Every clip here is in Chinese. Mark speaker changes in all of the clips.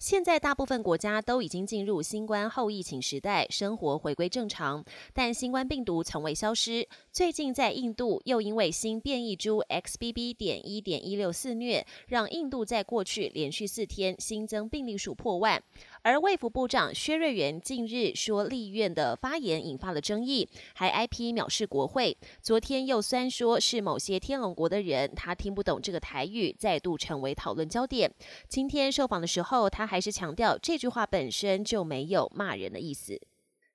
Speaker 1: 现在大部分国家都已经进入新冠后疫情时代，生活回归正常，但新冠病毒从未消失。最近在印度又因为新变异株 XBB. 点一点一六肆虐，让印度在过去连续四天新增病例数破万。而卫福部长薛瑞元近日说立院的发言引发了争议，还 IP 藐视国会。昨天又酸说是某些天龙国的人，他听不懂这个台语，再度成为讨论焦点。今天受访的时候，他还是强调这句话本身就没有骂人的意思。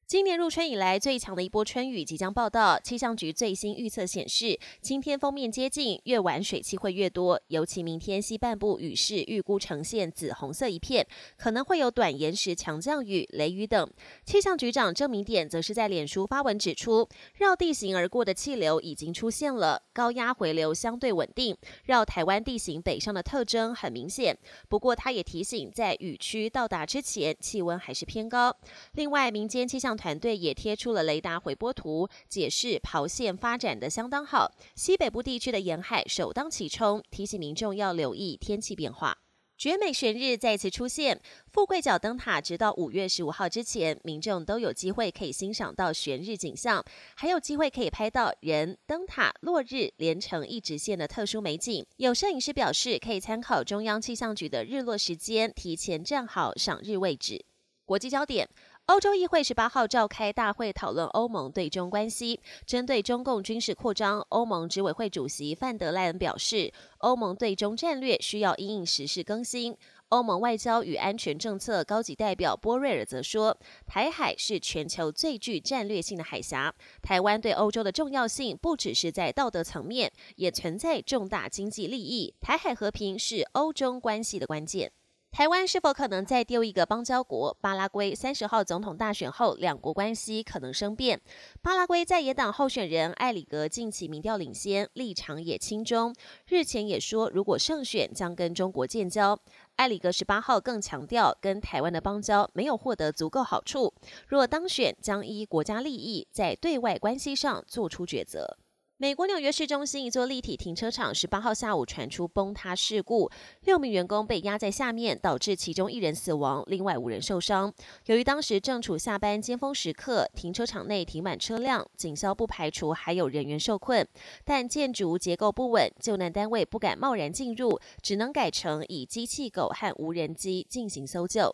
Speaker 1: 今年入春以来最强的一波春雨即将报道。气象局最新预测显示，今天封面接近，越晚水汽会越多。尤其明天西半部雨势预估呈现紫红色一片，可能会有短延时强降雨、雷雨等。气象局长郑明典则是在脸书发文指出，绕地形而过的气流已经出现了，高压回流相对稳定，绕台湾地形北上的特征很明显。不过他也提醒，在雨区到达之前，气温还是偏高。另外，民间气象团队也贴出了雷达回波图，解释跑线发展的相当好，西北部地区的沿海首当其冲，提醒民众要留意天气变化。绝美悬日再次出现，富贵角灯塔直到五月十五号之前，民众都有机会可以欣赏到悬日景象，还有机会可以拍到人、灯塔、落日连成一直线的特殊美景。有摄影师表示，可以参考中央气象局的日落时间，提前站好赏日位置。国际焦点。欧洲议会十八号召开大会讨论欧盟对中关系。针对中共军事扩张，欧盟执委会主席范德赖恩表示，欧盟对中战略需要因应时事更新。欧盟外交与安全政策高级代表波瑞尔则说，台海是全球最具战略性的海峡，台湾对欧洲的重要性不只是在道德层面，也存在重大经济利益。台海和平是欧中关系的关键。台湾是否可能再丢一个邦交国？巴拉圭三十号总统大选后，两国关系可能生变。巴拉圭在野党候选人艾里格近期民调领先，立场也亲中。日前也说，如果胜选，将跟中国建交。艾里格十八号更强调，跟台湾的邦交没有获得足够好处。若当选，将依国家利益，在对外关系上做出抉择。美国纽约市中心一座立体停车场十八号下午传出崩塌事故，六名员工被压在下面，导致其中一人死亡，另外五人受伤。由于当时正处下班尖峰时刻，停车场内停满车辆，警消不排除还有人员受困，但建筑结构不稳，救难单位不敢贸然进入，只能改成以机器狗和无人机进行搜救。